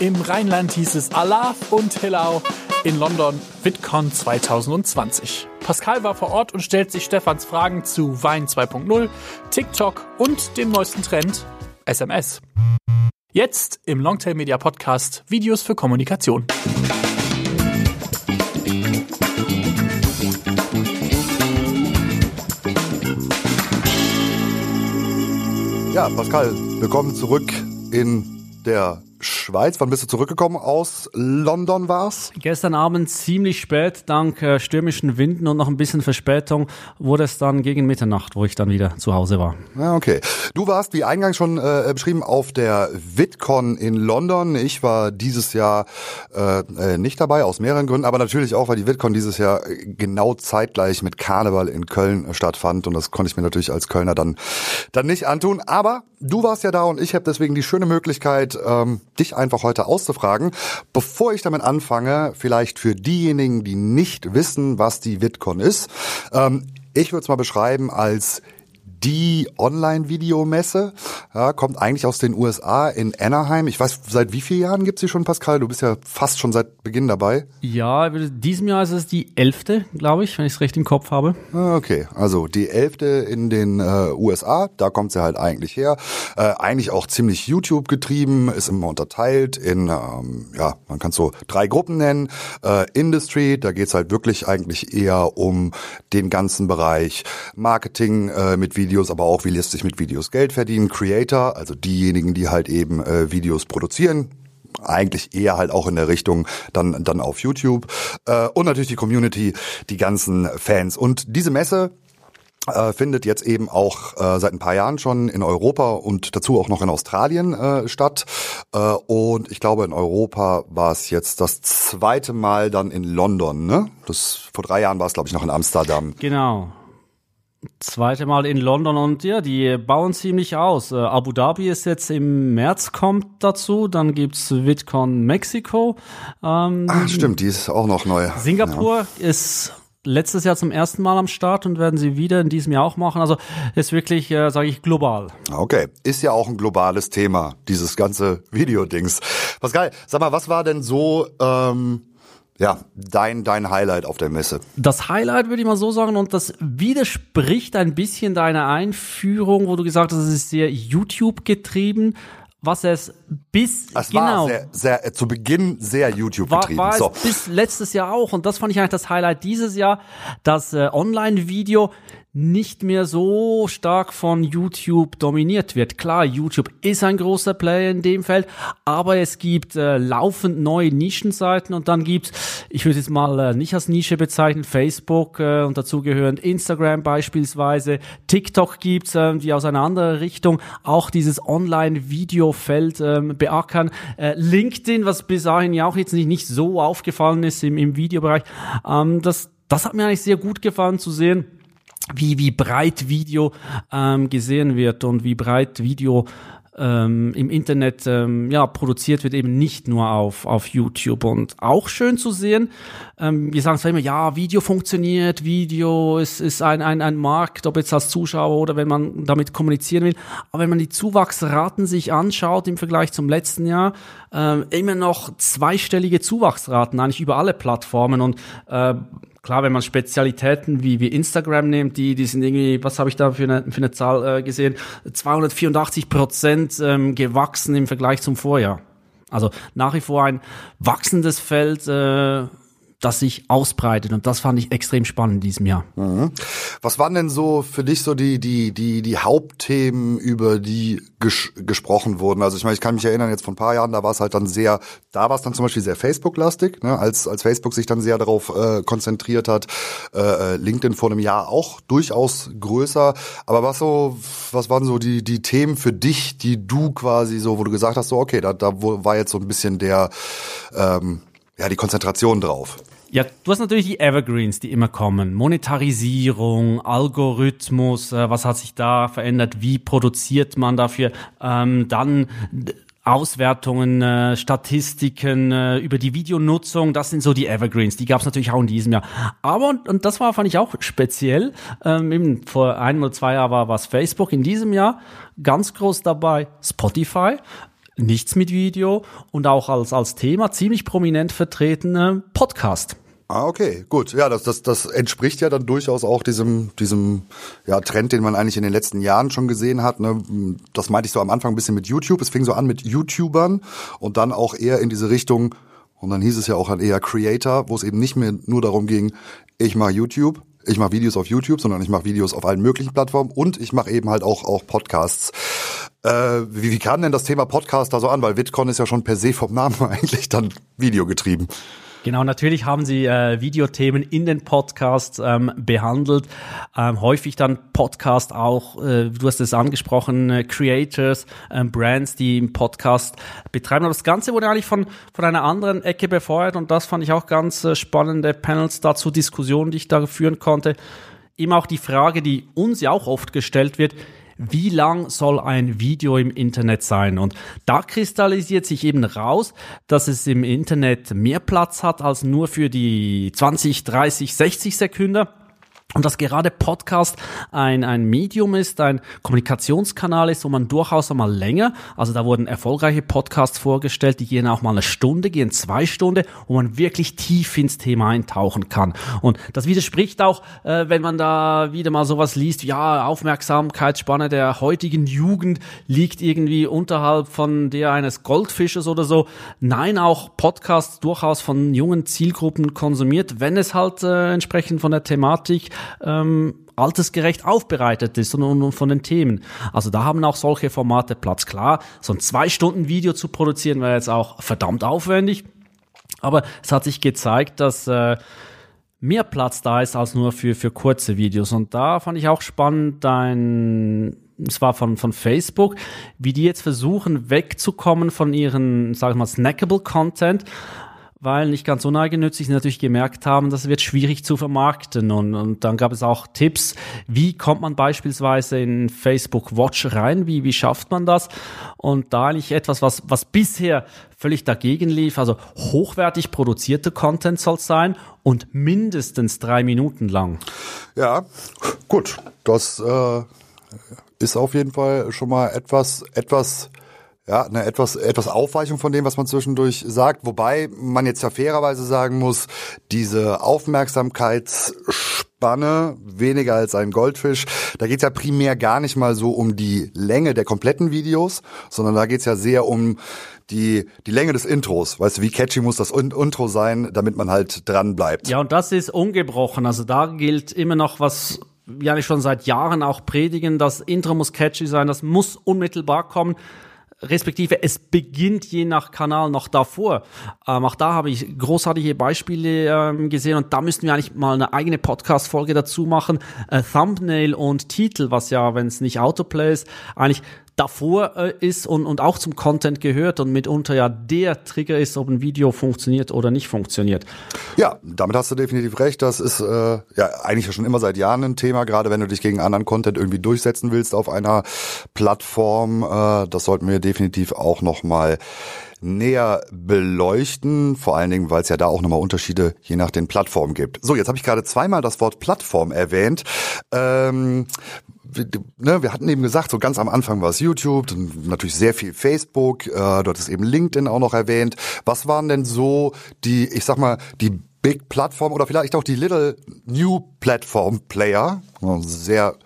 Im Rheinland hieß es Allah und Hillau. In London VidCon 2020. Pascal war vor Ort und stellt sich Stefans Fragen zu Wein 2.0, TikTok und dem neuesten Trend SMS. Jetzt im Longtail Media Podcast Videos für Kommunikation. Ja, Pascal, willkommen zurück in der Schweiz. Wann bist du zurückgekommen aus London war's? Gestern Abend ziemlich spät, dank äh, stürmischen Winden und noch ein bisschen Verspätung, wurde es dann gegen Mitternacht, wo ich dann wieder zu Hause war. Ja, okay. Du warst, wie eingangs schon äh, beschrieben, auf der VidCon in London. Ich war dieses Jahr äh, äh, nicht dabei, aus mehreren Gründen, aber natürlich auch, weil die VidCon dieses Jahr genau zeitgleich mit Karneval in Köln stattfand und das konnte ich mir natürlich als Kölner dann, dann nicht antun. Aber du warst ja da und ich habe deswegen die schöne Möglichkeit, ähm, dich einfach heute auszufragen. Bevor ich damit anfange, vielleicht für diejenigen, die nicht wissen, was die VidCon ist. Ähm, ich würde es mal beschreiben als die Online-Videomesse. Ja, kommt eigentlich aus den USA in Anaheim. Ich weiß, seit wie vielen Jahren gibt sie schon, Pascal? Du bist ja fast schon seit Beginn dabei. Ja, diesem Jahr ist es die elfte, glaube ich, wenn ich es recht im Kopf habe. Ah, okay, also die elfte in den äh, USA, da kommt sie halt eigentlich her. Äh, eigentlich auch ziemlich YouTube getrieben, ist immer unterteilt in, ähm, ja, man kann so drei Gruppen nennen. Äh, Industry, da geht's halt wirklich eigentlich eher um den ganzen Bereich Marketing äh, mit Videos Videos, aber auch, wie lässt sich mit Videos Geld verdienen. Creator, also diejenigen, die halt eben äh, Videos produzieren, eigentlich eher halt auch in der Richtung dann dann auf YouTube äh, und natürlich die Community, die ganzen Fans und diese Messe äh, findet jetzt eben auch äh, seit ein paar Jahren schon in Europa und dazu auch noch in Australien äh, statt. Äh, und ich glaube, in Europa war es jetzt das zweite Mal dann in London. Ne? Das vor drei Jahren war es, glaube ich, noch in Amsterdam. Genau. Zweite Mal in London und ja, die bauen ziemlich aus. Äh, Abu Dhabi ist jetzt im März kommt dazu, dann gibt's VidCon Mexiko. Ähm, ah, stimmt, die ist auch noch neu. Singapur ja. ist letztes Jahr zum ersten Mal am Start und werden sie wieder in diesem Jahr auch machen. Also ist wirklich, äh, sage ich, global. Okay, ist ja auch ein globales Thema, dieses ganze Videodings. Pascal, sag mal, was war denn so ähm, ja, dein, dein Highlight auf der Messe? Das Highlight würde ich mal so sagen, und das widerspricht ein bisschen deiner Einführung, wo du gesagt hast, es ist sehr YouTube getrieben was es bis es genau war sehr, sehr, zu Beginn sehr YouTube war, getrieben. War so. es bis letztes Jahr auch und das fand ich eigentlich das Highlight dieses Jahr, das äh, Online-Video nicht mehr so stark von YouTube dominiert wird. Klar, YouTube ist ein großer Player in dem Feld, aber es gibt äh, laufend neue Nischenseiten und dann gibt's, ich würde es mal äh, nicht als Nische bezeichnen, Facebook äh, und dazu gehörend Instagram beispielsweise, TikTok gibt's, äh, die aus einer anderen Richtung auch dieses Online-Video-Feld äh, beackern. Äh, LinkedIn, was bis dahin ja auch jetzt nicht, nicht so aufgefallen ist im, im Videobereich, ähm, das, das hat mir eigentlich sehr gut gefallen zu sehen wie, wie breit Video ähm, gesehen wird und wie breit Video ähm, im Internet ähm, ja, produziert wird, eben nicht nur auf, auf YouTube. Und auch schön zu sehen, ähm, wir sagen zwar immer, ja, Video funktioniert, Video ist, ist ein, ein, ein Markt, ob jetzt als Zuschauer oder wenn man damit kommunizieren will. Aber wenn man die Zuwachsraten sich anschaut im Vergleich zum letzten Jahr, ähm, immer noch zweistellige Zuwachsraten, eigentlich über alle Plattformen. Und äh, klar, wenn man Spezialitäten wie, wie Instagram nimmt, die, die sind irgendwie, was habe ich da für eine, für eine Zahl äh, gesehen, 284 Prozent ähm, gewachsen im Vergleich zum Vorjahr. Also nach wie vor ein wachsendes Feld, äh, das sich ausbreitet. Und das fand ich extrem spannend in diesem Jahr. Mhm. Was waren denn so für dich so die, die, die, die Hauptthemen, über die ges gesprochen wurden? Also ich meine, ich kann mich erinnern, jetzt vor ein paar Jahren, da war es halt dann sehr, da war es dann zum Beispiel sehr Facebook-lastig, ne? als, als Facebook sich dann sehr darauf äh, konzentriert hat. Äh, äh, LinkedIn vor einem Jahr auch durchaus größer. Aber was so, was waren so die, die Themen für dich, die du quasi so, wo du gesagt hast, so okay, da, da war jetzt so ein bisschen der, ähm, ja, die Konzentration drauf. Ja, du hast natürlich die Evergreens, die immer kommen. Monetarisierung, Algorithmus, äh, was hat sich da verändert, wie produziert man dafür, ähm, dann Auswertungen, äh, Statistiken äh, über die Videonutzung, das sind so die Evergreens, die gab es natürlich auch in diesem Jahr. Aber, und, und das war, fand ich auch speziell, ähm, eben vor ein oder zwei Jahren war was Facebook, in diesem Jahr ganz groß dabei. Spotify, nichts mit Video und auch als, als Thema ziemlich prominent vertreten Podcast. Ah, okay, gut. Ja, das, das, das entspricht ja dann durchaus auch diesem, diesem ja, Trend, den man eigentlich in den letzten Jahren schon gesehen hat. Ne? Das meinte ich so am Anfang ein bisschen mit YouTube. Es fing so an mit YouTubern und dann auch eher in diese Richtung, und dann hieß es ja auch halt eher Creator, wo es eben nicht mehr nur darum ging, ich mache YouTube, ich mache Videos auf YouTube, sondern ich mache Videos auf allen möglichen Plattformen und ich mache eben halt auch, auch Podcasts. Äh, wie, wie kam denn das Thema Podcast da so an? Weil VidCon ist ja schon per se vom Namen eigentlich dann videogetrieben. Genau, natürlich haben sie äh, Videothemen in den Podcasts ähm, behandelt. Ähm, häufig dann Podcast auch, äh, du hast es angesprochen, äh, Creators, ähm, Brands, die im Podcast betreiben. Aber das Ganze wurde eigentlich von, von einer anderen Ecke befeuert und das fand ich auch ganz äh, spannende Panels dazu, Diskussionen, die ich da führen konnte. Eben auch die Frage, die uns ja auch oft gestellt wird, wie lang soll ein Video im Internet sein? Und da kristallisiert sich eben raus, dass es im Internet mehr Platz hat als nur für die 20, 30, 60 Sekunden. Und dass gerade Podcast ein, ein Medium ist, ein Kommunikationskanal ist, wo man durchaus einmal länger, also da wurden erfolgreiche Podcasts vorgestellt, die gehen auch mal eine Stunde, gehen zwei Stunden, wo man wirklich tief ins Thema eintauchen kann. Und das widerspricht auch, äh, wenn man da wieder mal sowas liest, ja, Aufmerksamkeitsspanne der heutigen Jugend liegt irgendwie unterhalb von der eines Goldfisches oder so. Nein, auch Podcasts durchaus von jungen Zielgruppen konsumiert, wenn es halt äh, entsprechend von der Thematik ähm, altersgerecht aufbereitet ist und, und, und, von den Themen. Also da haben auch solche Formate Platz. Klar, so ein zwei Stunden Video zu produzieren wäre jetzt auch verdammt aufwendig. Aber es hat sich gezeigt, dass äh, mehr Platz da ist als nur für, für kurze Videos. Und da fand ich auch spannend dein es war von, von Facebook, wie die jetzt versuchen wegzukommen von ihren, sag ich mal, snackable Content weil nicht ganz uneigennützig natürlich gemerkt haben, das wird schwierig zu vermarkten. Und, und dann gab es auch Tipps, wie kommt man beispielsweise in Facebook Watch rein, wie, wie schafft man das? Und da eigentlich etwas, was, was bisher völlig dagegen lief, also hochwertig produzierter Content soll sein und mindestens drei Minuten lang. Ja, gut, das äh, ist auf jeden Fall schon mal etwas, etwas ja, eine etwas, etwas Aufweichung von dem, was man zwischendurch sagt. Wobei man jetzt ja fairerweise sagen muss, diese Aufmerksamkeitsspanne, weniger als ein Goldfisch, da geht's ja primär gar nicht mal so um die Länge der kompletten Videos, sondern da geht's ja sehr um die, die Länge des Intros. Weißt du, wie catchy muss das Intro sein, damit man halt dran bleibt. Ja, und das ist ungebrochen. Also da gilt immer noch was ja nicht schon seit Jahren auch predigen, das Intro muss catchy sein, das muss unmittelbar kommen respektive es beginnt je nach Kanal noch davor. Ähm, auch da habe ich großartige Beispiele ähm, gesehen und da müssten wir eigentlich mal eine eigene Podcast-Folge dazu machen. Äh, Thumbnail und Titel, was ja, wenn es nicht Autoplay ist, eigentlich davor äh, ist und, und auch zum Content gehört und mitunter ja der Trigger ist, ob ein Video funktioniert oder nicht funktioniert. Ja, damit hast du definitiv recht. Das ist äh, ja eigentlich schon immer seit Jahren ein Thema, gerade wenn du dich gegen anderen Content irgendwie durchsetzen willst auf einer Plattform. Äh, das sollten wir definitiv auch nochmal näher beleuchten, vor allen Dingen, weil es ja da auch nochmal Unterschiede je nach den Plattformen gibt. So, jetzt habe ich gerade zweimal das Wort Plattform erwähnt. Ähm, ne, wir hatten eben gesagt, so ganz am Anfang war es YouTube, dann natürlich sehr viel Facebook, äh, du hattest eben LinkedIn auch noch erwähnt. Was waren denn so die, ich sag mal, die Big Plattform oder vielleicht auch die Little New Platform Player? Sehr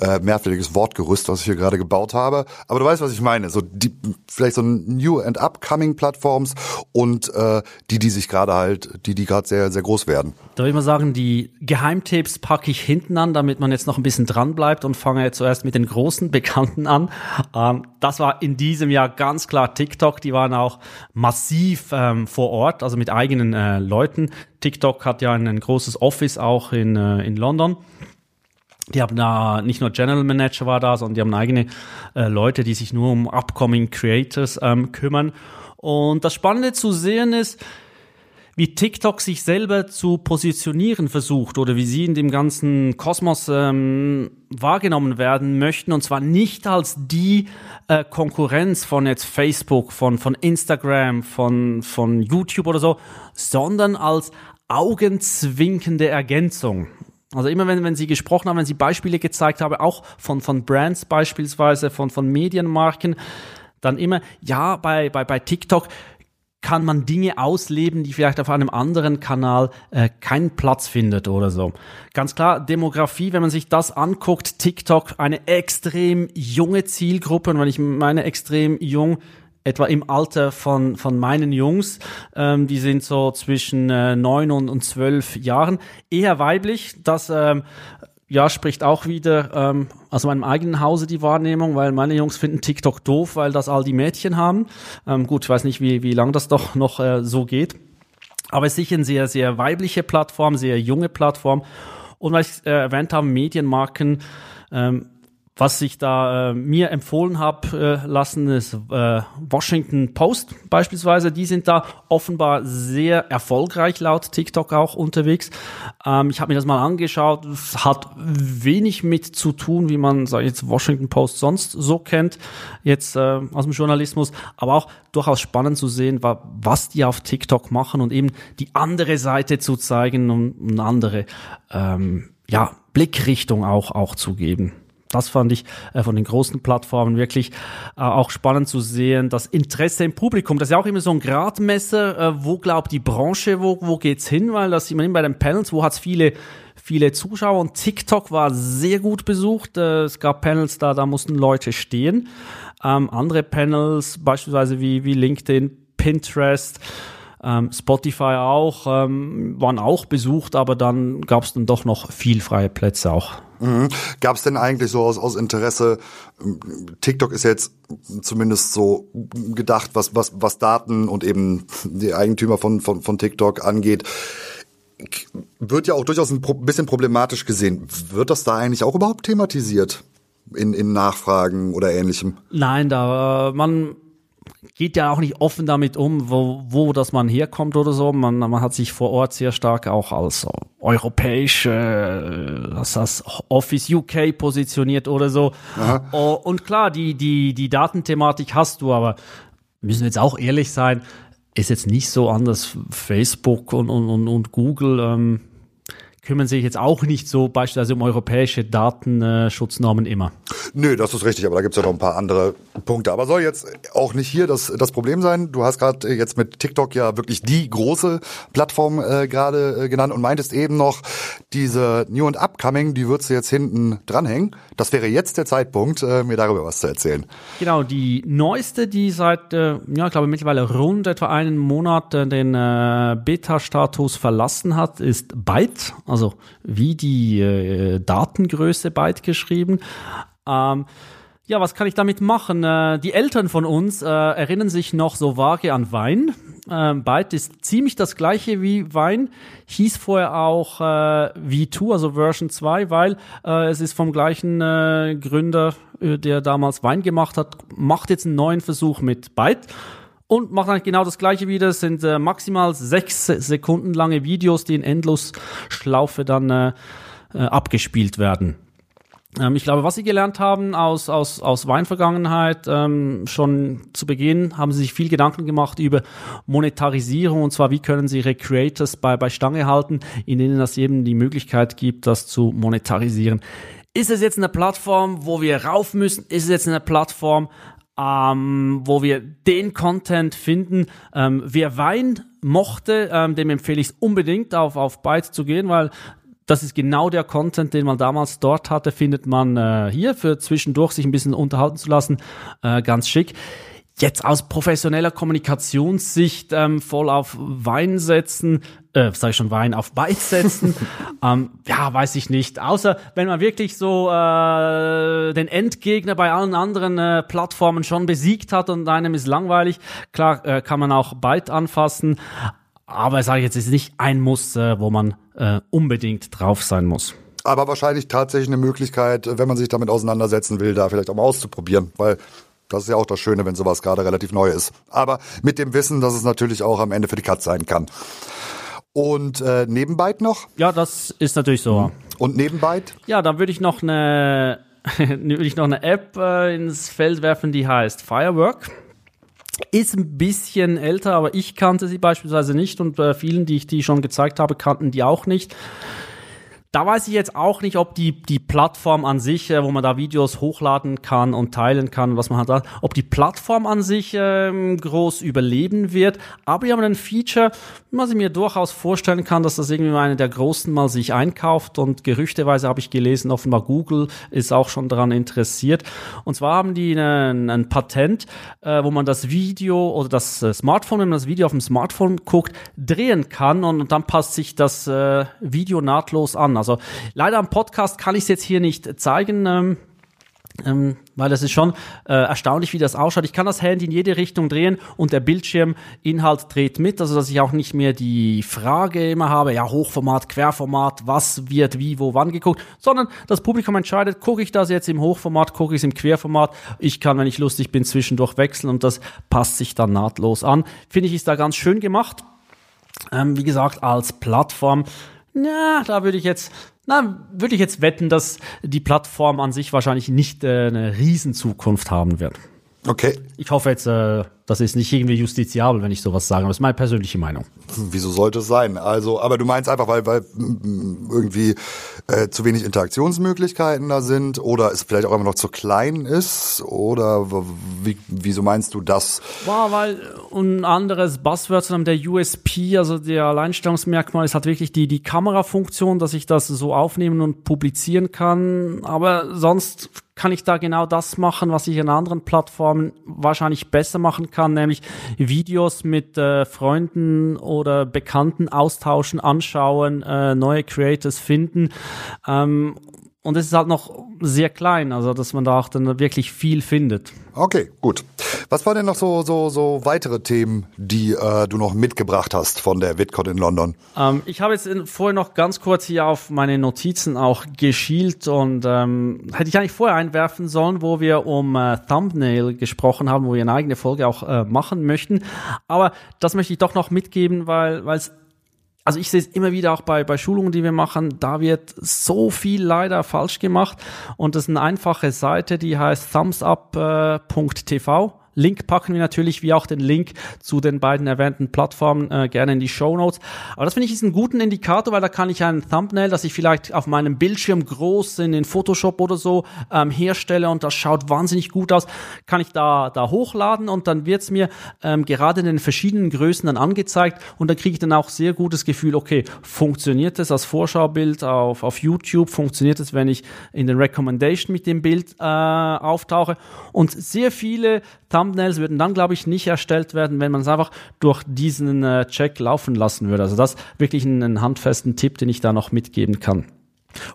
äh, merkwürdiges Wortgerüst, was ich hier gerade gebaut habe. Aber du weißt, was ich meine. So die, vielleicht so New and Upcoming Plattforms und äh, die, die sich gerade halt, die, die gerade sehr, sehr groß werden. Da würde ich mal sagen, die Geheimtipps packe ich hinten an, damit man jetzt noch ein bisschen dran bleibt und fange jetzt zuerst mit den großen Bekannten an. Ähm, das war in diesem Jahr ganz klar TikTok. Die waren auch massiv ähm, vor Ort, also mit eigenen äh, Leuten. TikTok hat ja ein, ein großes Office auch in, äh, in London. Die haben da nicht nur General Manager war da, sondern die haben eigene äh, Leute, die sich nur um upcoming Creators ähm, kümmern. Und das Spannende zu sehen ist, wie TikTok sich selber zu positionieren versucht oder wie sie in dem ganzen Kosmos ähm, wahrgenommen werden möchten und zwar nicht als die äh, Konkurrenz von jetzt Facebook, von von Instagram, von von YouTube oder so, sondern als augenzwinkende Ergänzung. Also immer wenn, wenn Sie gesprochen haben, wenn Sie Beispiele gezeigt haben, auch von, von Brands beispielsweise, von, von Medienmarken, dann immer, ja, bei, bei, bei TikTok kann man Dinge ausleben, die vielleicht auf einem anderen Kanal äh, keinen Platz findet oder so. Ganz klar, Demografie, wenn man sich das anguckt, TikTok, eine extrem junge Zielgruppe. Und wenn ich meine extrem jung, etwa im Alter von, von meinen Jungs, ähm, die sind so zwischen äh, neun und, und zwölf Jahren, eher weiblich. Das ähm, ja, spricht auch wieder ähm, aus meinem eigenen Hause die Wahrnehmung, weil meine Jungs finden TikTok doof, weil das all die Mädchen haben. Ähm, gut, ich weiß nicht, wie, wie lang das doch noch äh, so geht. Aber es ist sicher eine sehr, sehr weibliche Plattform, sehr junge Plattform. Und weil ich äh, erwähnt habe, Medienmarken, ähm, was ich da äh, mir empfohlen habe äh, lassen, ist äh, Washington Post beispielsweise. Die sind da offenbar sehr erfolgreich laut TikTok auch unterwegs. Ähm, ich habe mir das mal angeschaut. Es hat wenig mit zu tun, wie man sag ich jetzt Washington Post sonst so kennt, jetzt äh, aus dem Journalismus, aber auch durchaus spannend zu sehen, was die auf TikTok machen und eben die andere Seite zu zeigen und eine andere ähm, ja, Blickrichtung auch, auch zu geben. Das fand ich äh, von den großen Plattformen wirklich äh, auch spannend zu sehen. Das Interesse im Publikum, das ist ja auch immer so ein Gradmesser. Äh, wo glaubt die Branche, wo, wo geht's hin? Weil das sieht man immer bei den Panels, wo hat's viele viele Zuschauer und TikTok war sehr gut besucht. Äh, es gab Panels da, da mussten Leute stehen. Ähm, andere Panels, beispielsweise wie, wie LinkedIn, Pinterest, ähm, Spotify auch, ähm, waren auch besucht, aber dann gab es dann doch noch viel freie Plätze auch. Mhm. Gab es denn eigentlich so aus, aus Interesse, TikTok ist jetzt zumindest so gedacht, was, was, was Daten und eben die Eigentümer von, von, von TikTok angeht, wird ja auch durchaus ein bisschen problematisch gesehen. Wird das da eigentlich auch überhaupt thematisiert? In, in Nachfragen oder ähnlichem? Nein, da man geht ja auch nicht offen damit um, wo, wo das man herkommt oder so. Man, man hat sich vor Ort sehr stark auch als europäische, äh, das heißt Office UK positioniert oder so. Aha. Oh, und klar, die, die, die Datenthematik hast du, aber müssen wir jetzt auch ehrlich sein, ist jetzt nicht so anders. Facebook und, und, und Google ähm, kümmern sich jetzt auch nicht so beispielsweise um europäische Datenschutznormen immer. Nö, das ist richtig, aber da gibt's ja noch ein paar andere Punkte. Aber soll jetzt auch nicht hier das, das Problem sein. Du hast gerade jetzt mit TikTok ja wirklich die große Plattform äh, gerade äh, genannt und meintest eben noch, diese New and Upcoming, die würdest du jetzt hinten dranhängen. Das wäre jetzt der Zeitpunkt, äh, mir darüber was zu erzählen. Genau, die neueste, die seit, äh, ja, ich glaube mittlerweile rund etwa einen Monat äh, den äh, Beta-Status verlassen hat, ist Byte also wie die äh, Datengröße Byte geschrieben. Ähm, ja, was kann ich damit machen? Äh, die Eltern von uns äh, erinnern sich noch so vage an Wein. Ähm, Byte ist ziemlich das gleiche wie Wein, hieß vorher auch äh, V2, also Version 2, weil äh, es ist vom gleichen äh, Gründer, äh, der damals Wein gemacht hat, macht jetzt einen neuen Versuch mit Byte und macht eigentlich genau das gleiche wieder. Es sind äh, maximal sechs Sekunden lange Videos, die in Endlosschlaufe dann äh, äh, abgespielt werden. Ähm, ich glaube, was Sie gelernt haben aus, aus, aus Weinvergangenheit, ähm, schon zu Beginn haben Sie sich viel Gedanken gemacht über Monetarisierung und zwar, wie können Sie Ihre Creators bei, bei Stange halten, in denen das eben die Möglichkeit gibt, das zu monetarisieren. Ist es jetzt eine Plattform, wo wir rauf müssen? Ist es jetzt eine Plattform, ähm, wo wir den Content finden. Ähm, wer Wein mochte, ähm, dem empfehle ich es unbedingt auf, auf Byte zu gehen, weil das ist genau der Content, den man damals dort hatte, findet man äh, hier für zwischendurch sich ein bisschen unterhalten zu lassen. Äh, ganz schick jetzt aus professioneller Kommunikationssicht ähm, voll auf Wein setzen, äh, sag ich schon Wein, auf Beiz setzen, ähm, ja, weiß ich nicht. Außer wenn man wirklich so äh, den Endgegner bei allen anderen äh, Plattformen schon besiegt hat und einem ist langweilig, klar äh, kann man auch Byte anfassen, aber sage ich jetzt, ist nicht ein Muss, äh, wo man äh, unbedingt drauf sein muss. Aber wahrscheinlich tatsächlich eine Möglichkeit, wenn man sich damit auseinandersetzen will, da vielleicht auch mal auszuprobieren, weil das ist ja auch das Schöne, wenn sowas gerade relativ neu ist. Aber mit dem Wissen, dass es natürlich auch am Ende für die Katz sein kann. Und äh, nebenbei noch? Ja, das ist natürlich so. Und nebenbei? Ja, dann würde ich noch eine, würde ich noch eine App äh, ins Feld werfen, die heißt Firework. Ist ein bisschen älter, aber ich kannte sie beispielsweise nicht und äh, vielen, die ich die schon gezeigt habe, kannten die auch nicht. Da weiß ich jetzt auch nicht, ob die, die Plattform an sich, äh, wo man da Videos hochladen kann und teilen kann, was man hat, ob die Plattform an sich ähm, groß überleben wird. Aber wir haben ein Feature, was ich mir durchaus vorstellen kann, dass das irgendwie eine der Großen mal sich einkauft. Und gerüchteweise habe ich gelesen, offenbar Google ist auch schon daran interessiert. Und zwar haben die ein, ein Patent, äh, wo man das Video oder das äh, Smartphone, wenn man das Video auf dem Smartphone guckt, drehen kann und, und dann passt sich das äh, Video nahtlos an. Also leider am Podcast kann ich es jetzt hier nicht zeigen. Ähm, ähm, weil das ist schon äh, erstaunlich, wie das ausschaut. Ich kann das Handy in jede Richtung drehen und der Bildschirminhalt dreht mit, also dass ich auch nicht mehr die Frage immer habe, ja, Hochformat, Querformat, was wird wie, wo, wann geguckt, sondern das Publikum entscheidet, gucke ich das jetzt im Hochformat, gucke ich es im Querformat. Ich kann, wenn ich lustig bin, zwischendurch wechseln und das passt sich dann nahtlos an. Finde ich, ist da ganz schön gemacht. Ähm, wie gesagt, als Plattform na, da würde ich jetzt, na, würde ich jetzt wetten, dass die Plattform an sich wahrscheinlich nicht äh, eine Riesenzukunft haben wird. Okay. Ich hoffe jetzt, äh, das ist nicht irgendwie justiziabel, wenn ich sowas sage. Das ist meine persönliche Meinung. Wieso sollte es sein? Also, aber du meinst einfach, weil, weil mm, irgendwie äh, zu wenig Interaktionsmöglichkeiten da sind oder es vielleicht auch immer noch zu klein ist? Oder wie, wieso meinst du das? War, weil ein anderes Buzzword, sondern der USP, also der Alleinstellungsmerkmal, ist halt wirklich die, die Kamerafunktion, dass ich das so aufnehmen und publizieren kann. Aber sonst kann ich da genau das machen, was ich in anderen Plattformen wahrscheinlich besser machen kann, nämlich Videos mit äh, Freunden oder Bekannten austauschen, anschauen, äh, neue Creators finden. Ähm, und es ist halt noch sehr klein, also dass man da auch dann wirklich viel findet. Okay, gut. Was waren denn noch so so so weitere Themen, die äh, du noch mitgebracht hast von der VidCon in London? Ähm, ich habe jetzt in, vorher noch ganz kurz hier auf meine Notizen auch geschielt und ähm, hätte ich eigentlich vorher einwerfen sollen, wo wir um äh, Thumbnail gesprochen haben, wo wir eine eigene Folge auch äh, machen möchten. Aber das möchte ich doch noch mitgeben, weil weil es also ich sehe es immer wieder auch bei, bei Schulungen, die wir machen, da wird so viel leider falsch gemacht. Und das ist eine einfache Seite, die heißt thumbsup.tv. Link packen wir natürlich, wie auch den Link zu den beiden erwähnten Plattformen äh, gerne in die Show Notes. Aber das finde ich ist einen guten Indikator, weil da kann ich ein Thumbnail, das ich vielleicht auf meinem Bildschirm groß in den Photoshop oder so ähm, herstelle und das schaut wahnsinnig gut aus, kann ich da, da hochladen und dann wird's mir ähm, gerade in den verschiedenen Größen dann angezeigt und dann kriege ich dann auch sehr gutes Gefühl, okay, funktioniert es als Vorschaubild auf, auf YouTube, funktioniert es, wenn ich in den Recommendation mit dem Bild äh, auftauche und sehr viele Thumbnails würden dann, glaube ich, nicht erstellt werden, wenn man es einfach durch diesen äh, Check laufen lassen würde. Also das ist wirklich ein, ein handfesten Tipp, den ich da noch mitgeben kann.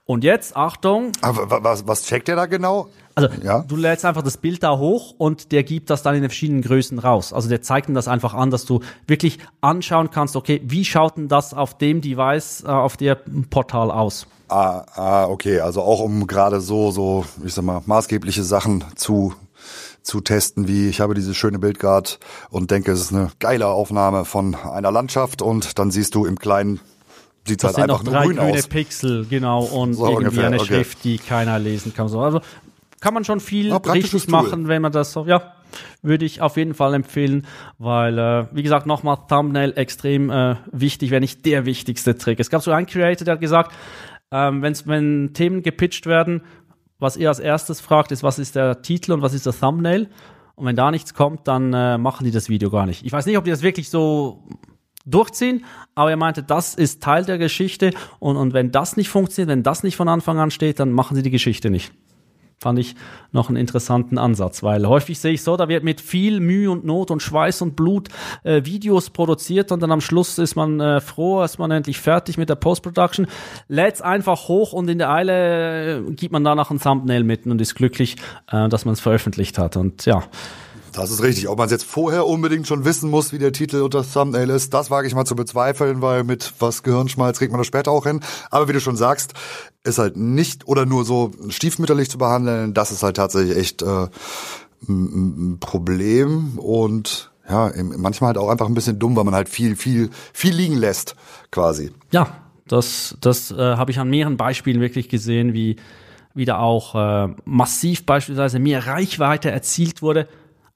Und jetzt, Achtung. Aber was, was checkt der da genau? Also ja? du lädst einfach das Bild da hoch und der gibt das dann in den verschiedenen Größen raus. Also der zeigt dir das einfach an, dass du wirklich anschauen kannst, okay, wie schaut denn das auf dem Device, äh, auf dem Portal aus? Ah, ah, okay, also auch um gerade so, so, ich sag mal, maßgebliche Sachen zu zu testen, wie ich habe dieses schöne Bildguard und denke, es ist eine geile Aufnahme von einer Landschaft und dann siehst du im kleinen sieht halt einfach nur grün grüne aus. Pixel, genau, und So irgendwie ungefähr, eine okay. Schrift, die keiner lesen kann. So, also kann man schon viel Ja, praktisches richtig Tool. machen, wenn man das so, ja, würde ich auf jeden Fall empfehlen, weil, äh, wie gesagt, nochmal Thumbnail extrem äh, wichtig, wenn nicht der wichtigste Trick. Es gab so einen Creator, der hat gesagt, ähm, wenn's, wenn Themen gepitcht werden, was ihr als erstes fragt, ist, was ist der Titel und was ist der Thumbnail? Und wenn da nichts kommt, dann äh, machen die das Video gar nicht. Ich weiß nicht, ob die das wirklich so durchziehen, aber er meinte, das ist Teil der Geschichte und, und wenn das nicht funktioniert, wenn das nicht von Anfang an steht, dann machen sie die Geschichte nicht. Fand ich noch einen interessanten Ansatz, weil häufig sehe ich so, da wird mit viel Mühe und Not und Schweiß und Blut äh, Videos produziert und dann am Schluss ist man äh, froh, ist man endlich fertig mit der Post-Production, lädt's einfach hoch und in der Eile äh, gibt man danach ein Thumbnail mit und ist glücklich, äh, dass man es veröffentlicht hat. Und ja, Das ist richtig. Ob man es jetzt vorher unbedingt schon wissen muss, wie der Titel und das Thumbnail ist, das wage ich mal zu bezweifeln, weil mit was Gehirnschmalz kriegt man das später auch hin. Aber wie du schon sagst, ist halt nicht oder nur so stiefmütterlich zu behandeln. Das ist halt tatsächlich echt äh, ein Problem und ja, manchmal halt auch einfach ein bisschen dumm, weil man halt viel, viel, viel liegen lässt, quasi. Ja, das, das äh, habe ich an mehreren Beispielen wirklich gesehen, wie wieder auch äh, massiv beispielsweise mehr Reichweite erzielt wurde,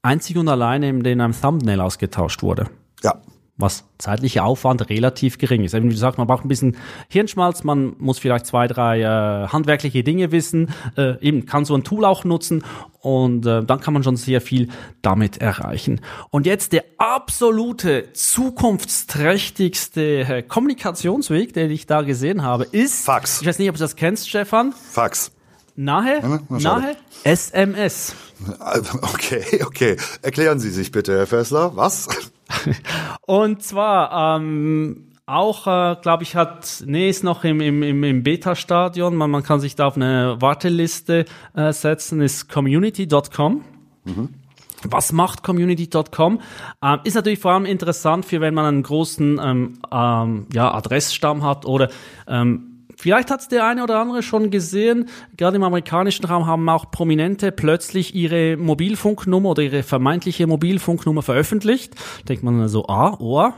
einzig und alleine, indem ein Thumbnail ausgetauscht wurde. Ja, was zeitlicher Aufwand relativ gering ist. Eben wie gesagt, man braucht ein bisschen Hirnschmalz, man muss vielleicht zwei, drei äh, handwerkliche Dinge wissen, äh, eben kann so ein Tool auch nutzen und äh, dann kann man schon sehr viel damit erreichen. Und jetzt der absolute zukunftsträchtigste äh, Kommunikationsweg, den ich da gesehen habe, ist Fax. Ich weiß nicht, ob du das kennst, Stefan. Fax. Nahe, nahe SMS. Okay, okay. Erklären Sie sich bitte, Herr Fessler. Was? Und zwar ähm, auch, äh, glaube ich, hat nee, ist noch im, im, im, im Beta-Stadion. Man, man kann sich da auf eine Warteliste äh, setzen, ist community.com. Was macht Community.com? Ähm, ist natürlich vor allem interessant für, wenn man einen großen ähm, ähm, ja, Adressstamm hat oder ähm, Vielleicht hat es der eine oder andere schon gesehen. Gerade im amerikanischen Raum haben auch Prominente plötzlich ihre Mobilfunknummer oder ihre vermeintliche Mobilfunknummer veröffentlicht. Denkt man so, ah, oh,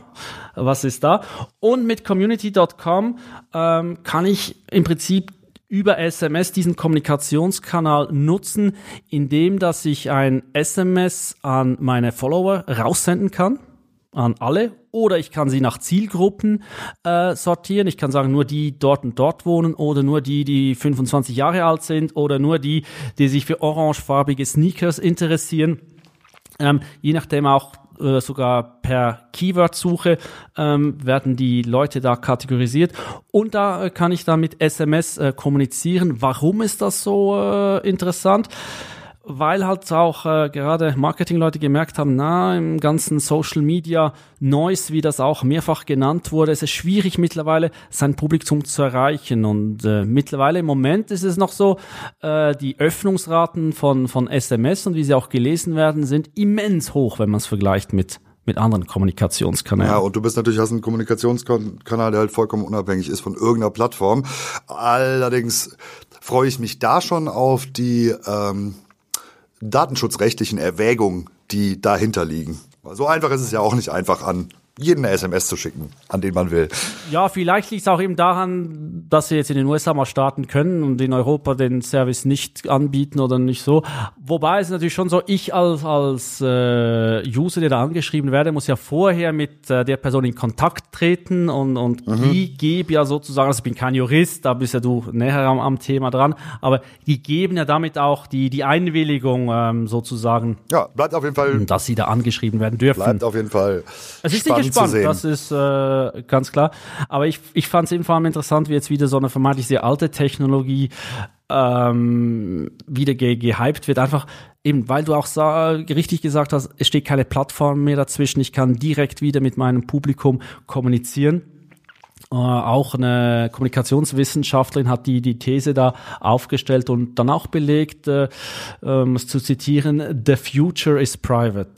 was ist da? Und mit Community.com ähm, kann ich im Prinzip über SMS diesen Kommunikationskanal nutzen, indem dass ich ein SMS an meine Follower raussenden kann an alle oder ich kann sie nach Zielgruppen äh, sortieren. Ich kann sagen, nur die dort und dort wohnen oder nur die, die 25 Jahre alt sind oder nur die, die sich für orangefarbige Sneakers interessieren. Ähm, je nachdem auch äh, sogar per Keyword-Suche ähm, werden die Leute da kategorisiert und da äh, kann ich dann mit SMS äh, kommunizieren. Warum ist das so äh, interessant? Weil halt auch äh, gerade Marketingleute gemerkt haben, na, im ganzen Social Media Noise, wie das auch mehrfach genannt wurde, es ist schwierig mittlerweile, sein Publikum zu erreichen. Und äh, mittlerweile im Moment ist es noch so, äh, die Öffnungsraten von, von SMS und wie sie auch gelesen werden, sind immens hoch, wenn man es vergleicht mit mit anderen Kommunikationskanälen. Ja, und du bist natürlich hast einen Kommunikationskanal, der halt vollkommen unabhängig ist von irgendeiner Plattform. Allerdings freue ich mich da schon auf die ähm, datenschutzrechtlichen Erwägungen, die dahinter liegen. So einfach ist es ja auch nicht einfach an jeden eine SMS zu schicken, an den man will. Ja, vielleicht liegt es auch eben daran, dass sie jetzt in den USA mal starten können und in Europa den Service nicht anbieten oder nicht so. Wobei es natürlich schon so, ich als, als äh, User, der da angeschrieben werde, muss ja vorher mit äh, der Person in Kontakt treten und, und Mhm. die geben ja sozusagen, also ich bin kein Jurist, da bist ja du näher am, am Thema dran, aber die geben ja damit auch die, die Einwilligung ähm, sozusagen, Ja, bleibt auf jeden Fall, dass sie da angeschrieben werden dürfen. bleibt auf jeden Fall Es ist spannend gespannt, zu sehen. das ist äh, ganz klar. Aber ich, ich fand es eben vor allem interessant, wie jetzt wieder so eine vermeintlich sehr alte Technologie ähm, wieder ge gehypt wird. Einfach eben, weil du auch richtig gesagt hast, es steht keine Plattform mehr dazwischen. Ich kann direkt wieder mit meinem Publikum kommunizieren. Äh, auch eine Kommunikationswissenschaftlerin hat die, die These da aufgestellt und dann auch belegt, äh, ähm, zu zitieren, the future is private.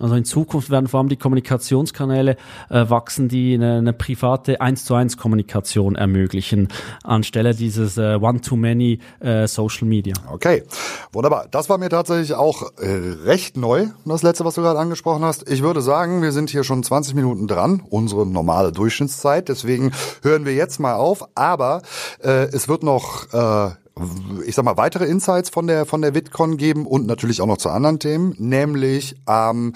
Also in Zukunft werden vor allem die Kommunikationskanäle äh, wachsen, die eine, eine private 1 zu 1 Kommunikation ermöglichen, anstelle dieses äh, One-to-Many äh, Social Media. Okay, wunderbar. Das war mir tatsächlich auch äh, recht neu, das letzte, was du gerade angesprochen hast. Ich würde sagen, wir sind hier schon 20 Minuten dran, unsere normale Durchschnittszeit. Deswegen hören wir jetzt mal auf. Aber äh, es wird noch äh, ich sag mal, weitere Insights von der, von der VidCon geben und natürlich auch noch zu anderen Themen, nämlich am,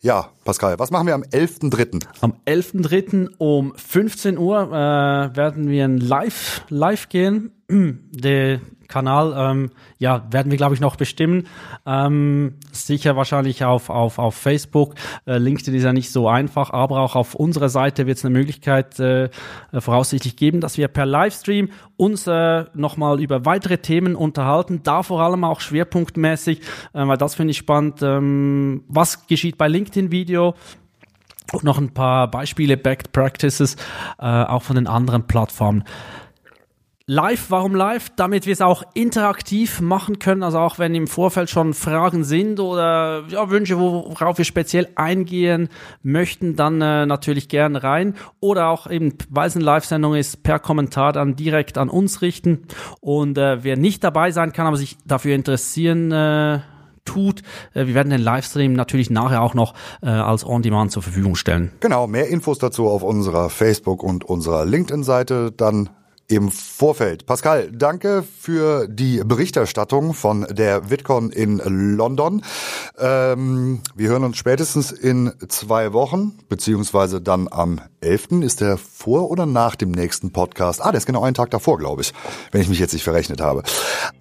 ja, Pascal, was machen wir am 11.3.? Am 11.3. um 15 Uhr äh, werden wir Live, live gehen. Der Kanal, ähm, ja, werden wir, glaube ich, noch bestimmen. Ähm, sicher wahrscheinlich auf, auf, auf Facebook. Äh, LinkedIn ist ja nicht so einfach, aber auch auf unserer Seite wird es eine Möglichkeit äh, voraussichtlich geben, dass wir per Livestream uns äh, nochmal über weitere Themen unterhalten. Da vor allem auch schwerpunktmäßig, äh, weil das finde ich spannend. Ähm, was geschieht bei LinkedIn-Video? Und noch ein paar Beispiele, Backed Practices, äh, auch von den anderen Plattformen. Live, warum live? Damit wir es auch interaktiv machen können, also auch wenn im Vorfeld schon Fragen sind oder ja, Wünsche, worauf wir speziell eingehen möchten, dann äh, natürlich gern rein. Oder auch eben, weil es eine Live-Sendung ist, per Kommentar dann direkt an uns richten. Und äh, wer nicht dabei sein kann, aber sich dafür interessieren äh, tut, äh, wir werden den Livestream natürlich nachher auch noch äh, als On-Demand zur Verfügung stellen. Genau, mehr Infos dazu auf unserer Facebook- und unserer LinkedIn-Seite. Dann im Vorfeld. Pascal, danke für die Berichterstattung von der VidCon in London. Ähm, wir hören uns spätestens in zwei Wochen, beziehungsweise dann am 11. Ist der vor oder nach dem nächsten Podcast? Ah, der ist genau einen Tag davor, glaube ich, wenn ich mich jetzt nicht verrechnet habe.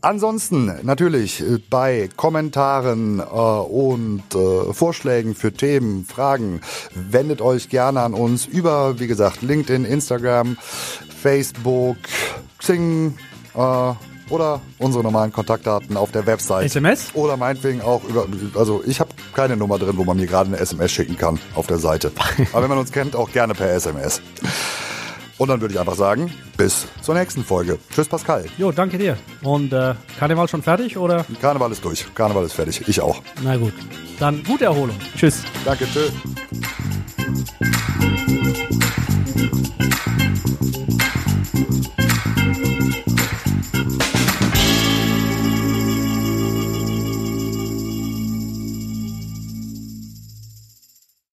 Ansonsten natürlich äh, bei Kommentaren äh, und äh, Vorschlägen für Themen, Fragen, wendet euch gerne an uns über, wie gesagt, LinkedIn, Instagram, Facebook, Xing äh, oder unsere normalen Kontaktdaten auf der Website. SMS? Oder meinetwegen auch über, also ich habe keine Nummer drin, wo man mir gerade eine SMS schicken kann auf der Seite. Aber wenn man uns kennt, auch gerne per SMS. Und dann würde ich einfach sagen, bis zur nächsten Folge. Tschüss Pascal. Jo, danke dir. Und äh, Karneval schon fertig oder? Karneval ist durch. Karneval ist fertig. Ich auch. Na gut. Dann gute Erholung. Tschüss. Danke, tschüss.